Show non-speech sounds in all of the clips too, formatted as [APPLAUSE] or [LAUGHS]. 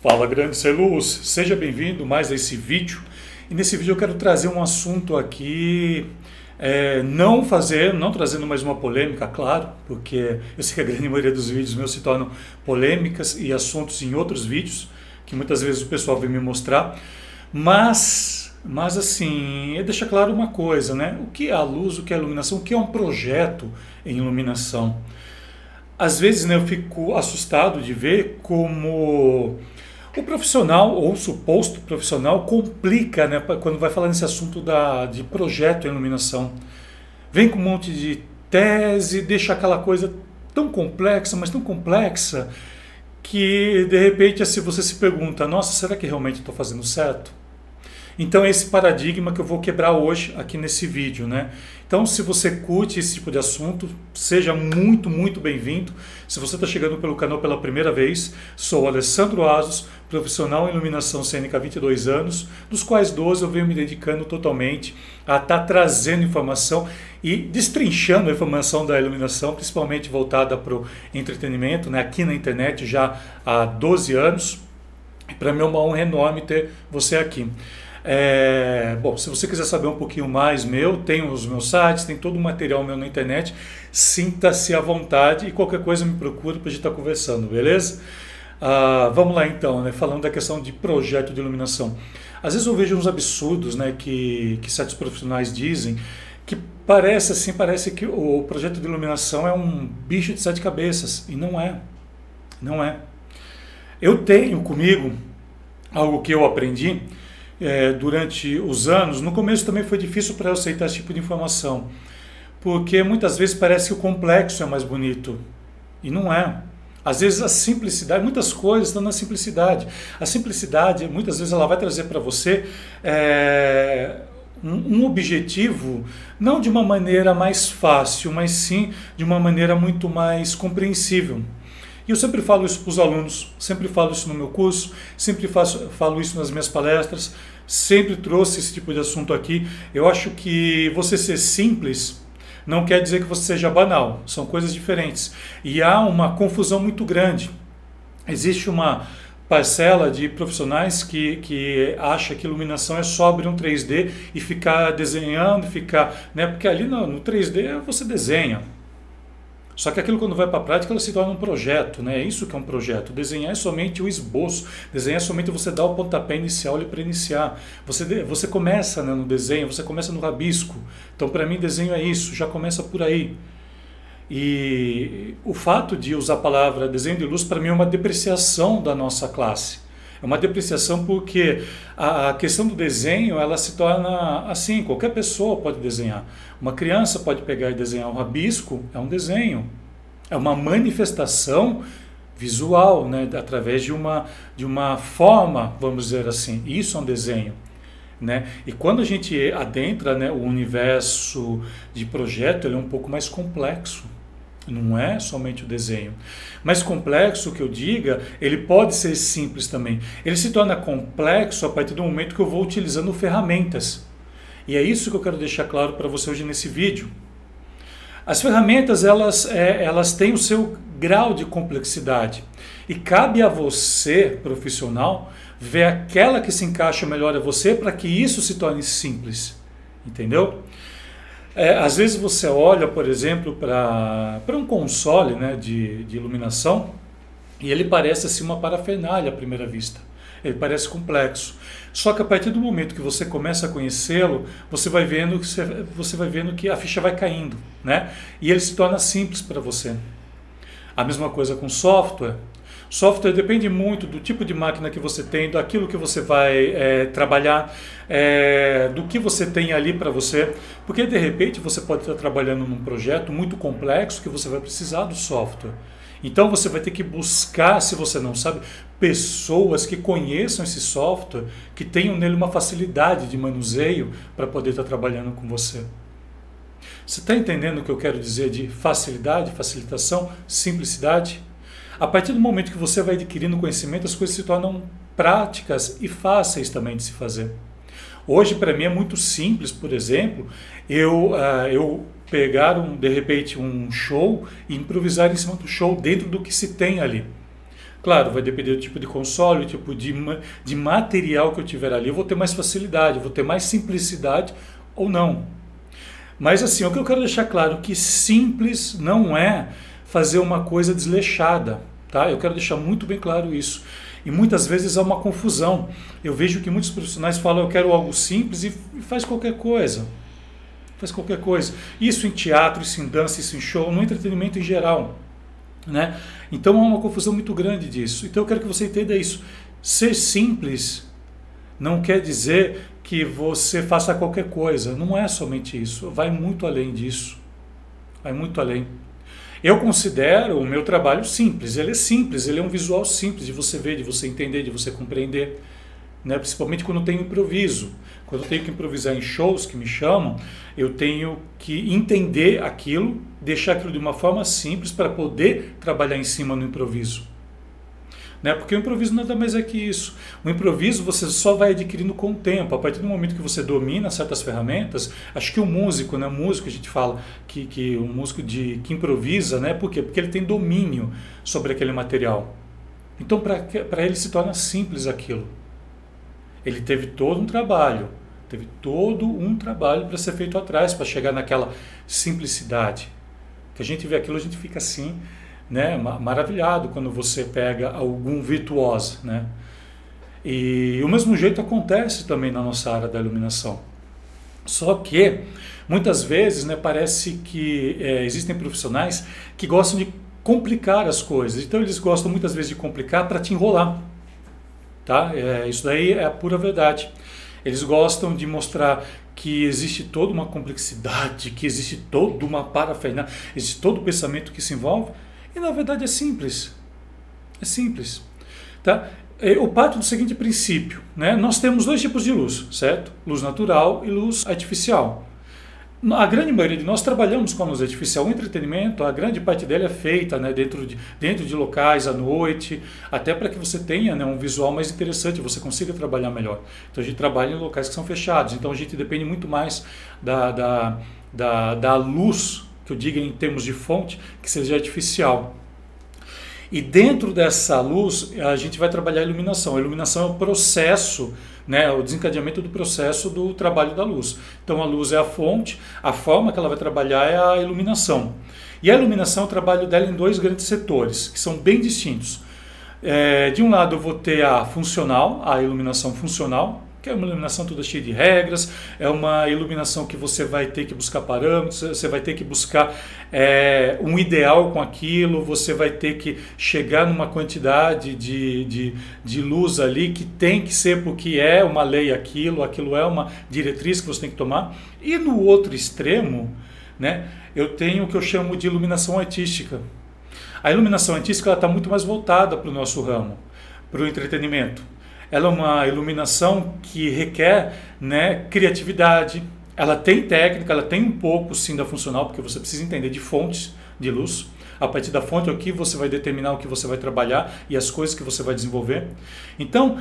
Fala grande ser luz, seja bem-vindo mais a esse vídeo. E nesse vídeo eu quero trazer um assunto aqui, é, não fazer, não trazendo mais uma polêmica, claro, porque eu sei que a grande maioria dos vídeos meus se tornam polêmicas e assuntos em outros vídeos, que muitas vezes o pessoal vem me mostrar, mas, mas assim, deixa claro uma coisa, né? O que é a luz, o que é a iluminação, o que é um projeto em iluminação. Às vezes né, eu fico assustado de ver como o profissional, ou suposto profissional, complica né, quando vai falar nesse assunto da, de projeto em iluminação. Vem com um monte de tese, deixa aquela coisa tão complexa, mas tão complexa, que de repente se você se pergunta, nossa, será que realmente estou fazendo certo? Então é esse paradigma que eu vou quebrar hoje aqui nesse vídeo, né? Então, se você curte esse tipo de assunto, seja muito, muito bem-vindo. Se você está chegando pelo canal pela primeira vez, sou Alessandro Asos, profissional em iluminação cênica há 22 anos, dos quais 12 eu venho me dedicando totalmente a estar tá trazendo informação e destrinchando a informação da iluminação, principalmente voltada para o entretenimento, né? aqui na internet já há 12 anos. Para mim é uma honra enorme ter você aqui. É, bom, se você quiser saber um pouquinho mais meu, tem os meus sites, tem todo o material meu na internet. Sinta-se à vontade e qualquer coisa me procure para a gente estar tá conversando, beleza? Ah, vamos lá então, né, falando da questão de projeto de iluminação. Às vezes eu vejo uns absurdos né, que, que certos profissionais dizem que parece assim, parece que o projeto de iluminação é um bicho de sete cabeças e não é. Não é. Eu tenho comigo algo que eu aprendi é, durante os anos, no começo também foi difícil para eu aceitar esse tipo de informação, porque muitas vezes parece que o complexo é mais bonito e não é. Às vezes a simplicidade, muitas coisas estão na simplicidade. A simplicidade, muitas vezes, ela vai trazer para você é, um, um, objetivo, não de uma maneira mais fácil, mas sim de uma maneira muito mais compreensível. E eu sempre falo isso para os alunos, sempre falo isso no meu curso, sempre faço, falo isso nas minhas palestras, sempre trouxe esse tipo de assunto aqui. Eu acho que você ser simples não quer dizer que você seja banal, são coisas diferentes. E há uma confusão muito grande. Existe uma parcela de profissionais que, que acha que iluminação é só abrir um 3D e ficar desenhando, ficar, né? Porque ali no, no 3D você desenha, só que aquilo quando vai para a prática ela se torna um projeto, né? É isso que é um projeto. Desenhar é somente o esboço, desenhar é somente você dar o pontapé inicial para iniciar. Você, você começa né, no desenho, você começa no rabisco. Então para mim desenho é isso, já começa por aí. E o fato de usar a palavra desenho de luz para mim é uma depreciação da nossa classe. É uma depreciação porque a, questão do desenho ela se torna assim, qualquer pessoa pode desenhar. Uma criança pode pegar e desenhar um rabisco, é um desenho. É uma manifestação visual, né, através de uma, de uma forma, vamos dizer assim. Isso é um desenho. Né? E quando a gente adentra né, o universo de projeto, ele é um pouco mais complexo. Não é somente o desenho. Mas complexo, que eu diga, ele pode ser simples também. Ele se torna complexo a partir do momento que eu vou utilizando ferramentas. E é isso que eu quero deixar claro para você hoje nesse vídeo. As ferramentas elas, é, elas têm o seu grau de complexidade e cabe a você, profissional, ver aquela que se encaixa melhor a você para que isso se torne simples. Entendeu? É, às vezes você olha, por exemplo, para um console né, de, de iluminação e ele parece assim uma parafernália à primeira vista. Ele parece complexo. Só que a partir do momento que você começa a conhecê-lo, você vai vendo que você vai vendo que a ficha vai caindo, né? E ele se torna simples para você. A mesma coisa com software. Software depende muito do tipo de máquina que você tem, daquilo que você vai é, trabalhar, é, do que você tem ali para você, porque de repente você pode estar trabalhando num projeto muito complexo que você vai precisar do software. Então você vai ter que buscar, se você não sabe, pessoas que conheçam esse software, que tenham nele uma facilidade de manuseio para poder estar trabalhando com você. Você está entendendo o que eu quero dizer de facilidade, facilitação, simplicidade? A partir do momento que você vai adquirindo conhecimento, as coisas se tornam práticas e fáceis também de se fazer. Hoje, para mim, é muito simples, por exemplo, eu, uh, eu pegar, um, de repente, um show e improvisar em cima do show, dentro do que se tem ali. Claro, vai depender do tipo de console, o tipo de, de material que eu tiver ali. Eu vou ter mais facilidade, vou ter mais simplicidade ou não. Mas assim, o que eu quero deixar claro que simples não é fazer uma coisa desleixada, tá? Eu quero deixar muito bem claro isso. E muitas vezes há uma confusão. Eu vejo que muitos profissionais falam eu quero algo simples e faz qualquer coisa. Faz qualquer coisa. Isso em teatro, isso em dança, isso em show, no entretenimento em geral. Né? Então há uma confusão muito grande disso. Então eu quero que você entenda isso. Ser simples não quer dizer que você faça qualquer coisa. Não é somente isso. Vai muito além disso. Vai muito além. Eu considero o meu trabalho simples. Ele é simples, ele é um visual simples de você ver, de você entender, de você compreender. Né? Principalmente quando tem improviso. Quando eu tenho que improvisar em shows que me chamam, eu tenho que entender aquilo, deixar aquilo de uma forma simples para poder trabalhar em cima no improviso. Né? Porque o improviso nada mais é que isso. O improviso você só vai adquirindo com o tempo. A partir do momento que você domina certas ferramentas, acho que o músico, né? O músico a gente fala que, que um músico de, que improvisa, né? Por quê? Porque ele tem domínio sobre aquele material. Então, para ele se torna simples aquilo. Ele teve todo um trabalho, teve todo um trabalho para ser feito atrás, para chegar naquela simplicidade. Que a gente vê aquilo, a gente fica assim, né, maravilhado quando você pega algum virtuoso, né? E o mesmo jeito acontece também na nossa área da iluminação. Só que muitas vezes, né, parece que é, existem profissionais que gostam de complicar as coisas. Então eles gostam muitas vezes de complicar para te enrolar. Tá? É, isso daí é a pura verdade. Eles gostam de mostrar que existe toda uma complexidade, que existe toda uma parafernália, existe todo o pensamento que se envolve, e na verdade é simples. É simples. Tá? Eu parto do seguinte princípio, né? Nós temos dois tipos de luz, certo? Luz natural e luz artificial. A grande maioria de nós trabalhamos com a luz artificial. O entretenimento, a grande parte dele é feita né, dentro, de, dentro de locais à noite, até para que você tenha né, um visual mais interessante, você consiga trabalhar melhor. Então a gente trabalha em locais que são fechados, então a gente depende muito mais da, da, da, da luz, que eu diga em termos de fonte, que seja artificial. E dentro dessa luz, a gente vai trabalhar a iluminação. A iluminação é o processo né, o desencadeamento do processo do trabalho da luz. Então a luz é a fonte, a forma que ela vai trabalhar é a iluminação. E a iluminação, o trabalho dela em dois grandes setores, que são bem distintos. É, de um lado eu vou ter a funcional, a iluminação funcional, que é uma iluminação toda cheia de regras, é uma iluminação que você vai ter que buscar parâmetros, você vai ter que buscar é, um ideal com aquilo, você vai ter que chegar numa quantidade de, de, de luz ali que tem que ser porque é uma lei aquilo, aquilo é uma diretriz que você tem que tomar. E no outro extremo, né, eu tenho o que eu chamo de iluminação artística. A iluminação artística está muito mais voltada para o nosso ramo, para o entretenimento ela é uma iluminação que requer né, criatividade. Ela tem técnica, ela tem um pouco sim da funcional, porque você precisa entender de fontes de luz. A partir da fonte aqui você vai determinar o que você vai trabalhar e as coisas que você vai desenvolver. Então,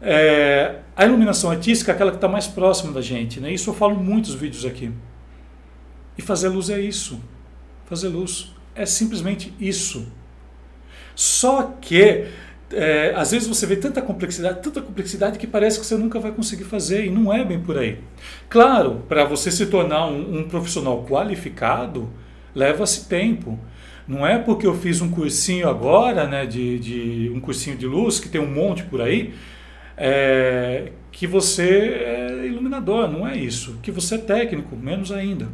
é, a iluminação artística é aquela que está mais próxima da gente. Né? Isso eu falo em muitos vídeos aqui. E fazer luz é isso. Fazer luz é simplesmente isso. Só que é, às vezes você vê tanta complexidade, tanta complexidade que parece que você nunca vai conseguir fazer e não é bem por aí. Claro, para você se tornar um, um profissional qualificado, leva-se tempo. Não é porque eu fiz um cursinho agora, né, de, de um cursinho de luz que tem um monte por aí, é, que você é iluminador. Não é isso. Que você é técnico, menos ainda.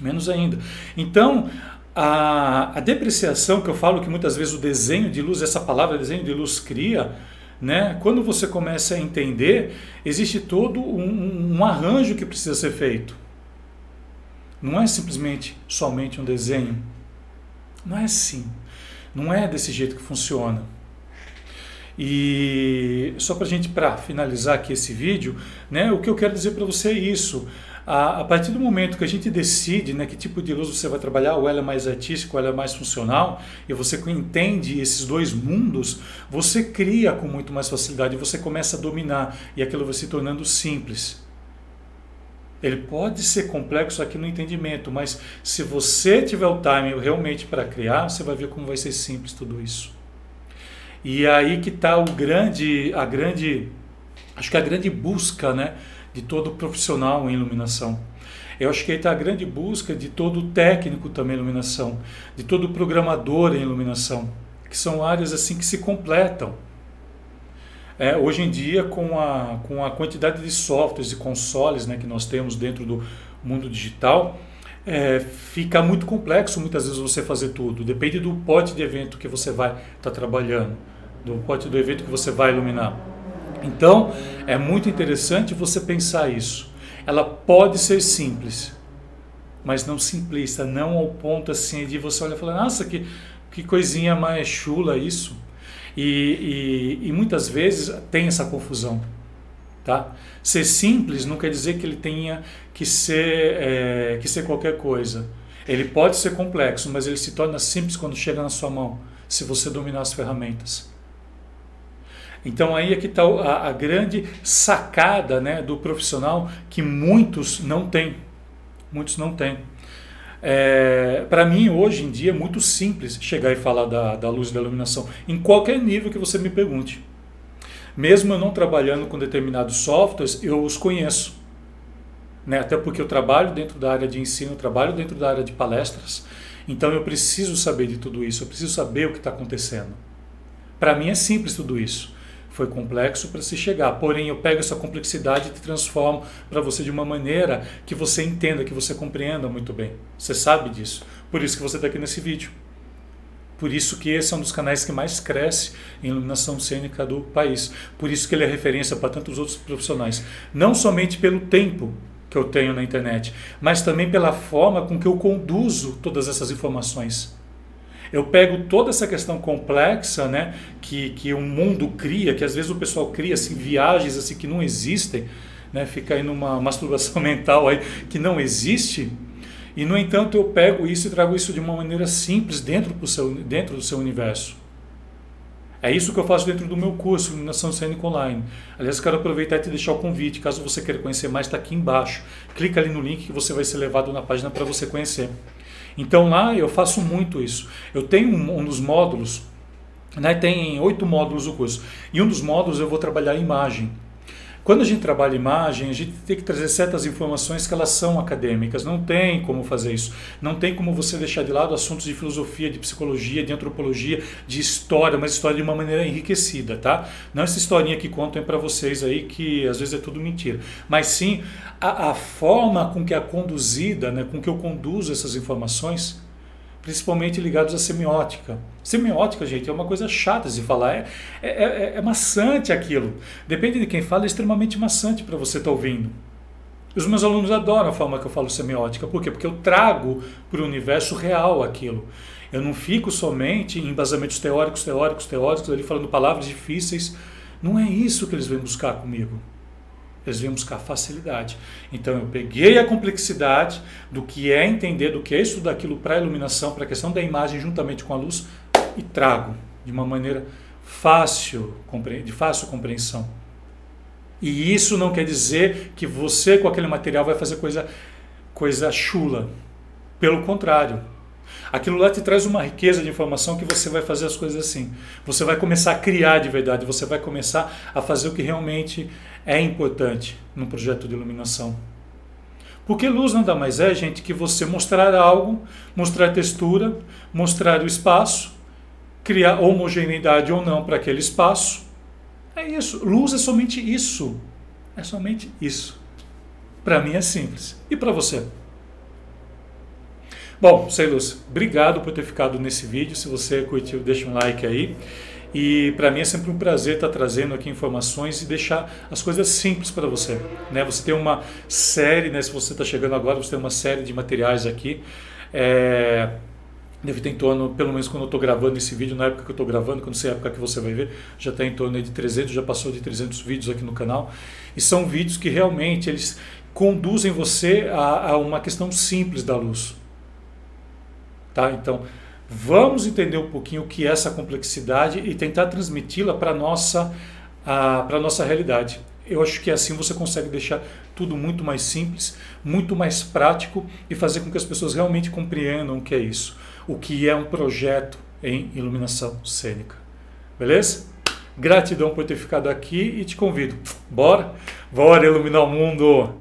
Menos ainda. Então, a, a depreciação que eu falo que muitas vezes o desenho de luz, essa palavra desenho de luz cria, né? Quando você começa a entender, existe todo um, um, arranjo que precisa ser feito. Não é simplesmente somente um desenho. Não é assim. Não é desse jeito que funciona. E só para gente para finalizar aqui esse vídeo, né? O que eu quero dizer para você é isso. A, a, partir do momento que a gente decide né, que tipo de luz você vai trabalhar, ou ela é mais artística, ou ela é mais funcional, e você entende esses dois mundos, você cria com muito mais facilidade, você começa a dominar, e aquilo vai se tornando simples. Ele pode ser complexo aqui no entendimento, mas se você tiver o time realmente para criar, você vai ver como vai ser simples tudo isso. E aí que está o grande, a grande, acho que a grande busca, né, de todo profissional em iluminação. Eu acho que aí está a grande busca de todo técnico também em iluminação, de todo programador em iluminação, que são áreas assim que se completam. É, hoje em dia, com a, com a quantidade de softwares e consoles né, que nós temos dentro do mundo digital, é, fica muito complexo muitas vezes você fazer tudo. Depende do pote de evento que você vai estar tá trabalhando, do pote do evento que você vai iluminar. Então, é muito interessante você pensar isso. Ela pode ser simples, mas não simplista, não ao ponto assim de você olhar e falar, nossa, que, que coisinha mais chula isso. E, e, e muitas vezes tem essa confusão. Tá? Ser simples não quer dizer que ele tenha que ser, é, que ser qualquer coisa. Ele pode ser complexo, mas ele se torna simples quando chega na sua mão, se você dominar as ferramentas. Então aí é que está a, a, grande sacada né, do profissional que muitos não têm. Muitos não têm. É, para mim, hoje em dia, é muito simples chegar e falar da, da luz e da iluminação, em qualquer nível que você me pergunte. Mesmo eu não trabalhando com determinados softwares, eu os conheço. Né? Até porque eu trabalho dentro da área de ensino, eu trabalho dentro da área de palestras. Então eu preciso saber de tudo isso, eu preciso saber o que está acontecendo. Para mim é simples tudo isso foi complexo para se chegar. Porém, eu pego essa complexidade e transformo para você de uma maneira que você entenda, que você compreenda muito bem. Você sabe disso. Por isso que você está aqui nesse vídeo. Por isso que esse é um dos canais que mais cresce em iluminação cênica do país. Por isso que ele é referência para tantos outros profissionais. Não somente pelo tempo que eu tenho na internet, mas também pela forma com que eu conduzo todas essas informações. Eu pego toda essa questão complexa, né, que, que o mundo cria, que às vezes o pessoal cria assim, viagens assim que não existem, né, fica aí numa [LAUGHS] masturbação mental aí que não existe. E no entanto eu pego isso e trago isso de uma maneira simples dentro, do seu, dentro do seu universo. É isso que eu faço dentro do meu curso, Iluminação Cênica Online. Aliás, quero aproveitar e te deixar o convite. Caso você queira conhecer mais, está aqui embaixo. Clica ali no link que você vai ser levado na página para você conhecer. Então lá eu faço muito isso. Eu tenho um, um dos módulos, né, tem oito módulos o curso, e um dos módulos eu vou trabalhar a imagem. Quando a gente trabalha imagem, a gente tem que trazer certas informações que elas são acadêmicas. Não tem como fazer isso. Não tem como você deixar de lado assuntos de filosofia, de psicologia, de antropologia, de história, mas história de uma maneira enriquecida, tá? Não essa historinha que contam para vocês aí que às vezes é tudo mentira. Mas sim a, a forma com que é conduzida, né, com que eu conduzo essas informações principalmente ligados à semiótica. Semiótica, gente, é uma coisa chata de falar, é, é, é, é maçante aquilo. Depende de quem fala, é extremamente maçante para você estar tá ouvindo. Os meus alunos adoram a forma que eu falo semiótica, por quê? Porque eu trago para o universo real aquilo. Eu não fico somente em embasamentos teóricos, teóricos, teóricos, ali falando palavras difíceis. Não é isso que eles vêm buscar comigo. Eles vêm buscar facilidade. Então eu peguei a complexidade do que é entender, do que é estudar aquilo para a iluminação, para a questão da imagem juntamente com a luz e trago de uma maneira fácil, de fácil compreensão. E isso não quer dizer que você com aquele material vai fazer coisa, coisa chula. Pelo contrário, Aquilo lá te traz uma riqueza de informação que você vai fazer as coisas assim. Você vai começar a criar de verdade, você vai começar a fazer o que realmente é importante num projeto de iluminação. Porque luz nada mais é, gente, que você mostrar algo, mostrar textura, mostrar o espaço, criar homogeneidade ou não para aquele espaço. É isso. Luz é somente isso. É somente isso. Para mim é simples. E para você? Bom, sei luz, obrigado por ter ficado nesse vídeo. Se você curtiu, deixa um like aí. E para mim é sempre um prazer estar trazendo aqui informações e deixar as coisas simples para você. Né? Você tem uma série, né? se você está chegando agora, você tem uma série de materiais aqui. É, deve ter em torno, pelo menos quando eu estou gravando esse vídeo, na época que eu estou gravando, quando sei a época que você vai ver, já está em torno de 300, já passou de 300 vídeos aqui no canal. E são vídeos que realmente eles conduzem você a, a uma questão simples da luz. Tá? Então, vamos entender um pouquinho o que é essa complexidade e tentar transmiti-la para a nossa, a nossa realidade. Eu acho que assim você consegue deixar tudo muito mais simples, muito mais prático e fazer com que as pessoas realmente compreendam o que é isso, o que é um projeto em iluminação cênica. beleza? Gratidão por ter ficado aqui e te convido. Bora? Bora iluminar o mundo!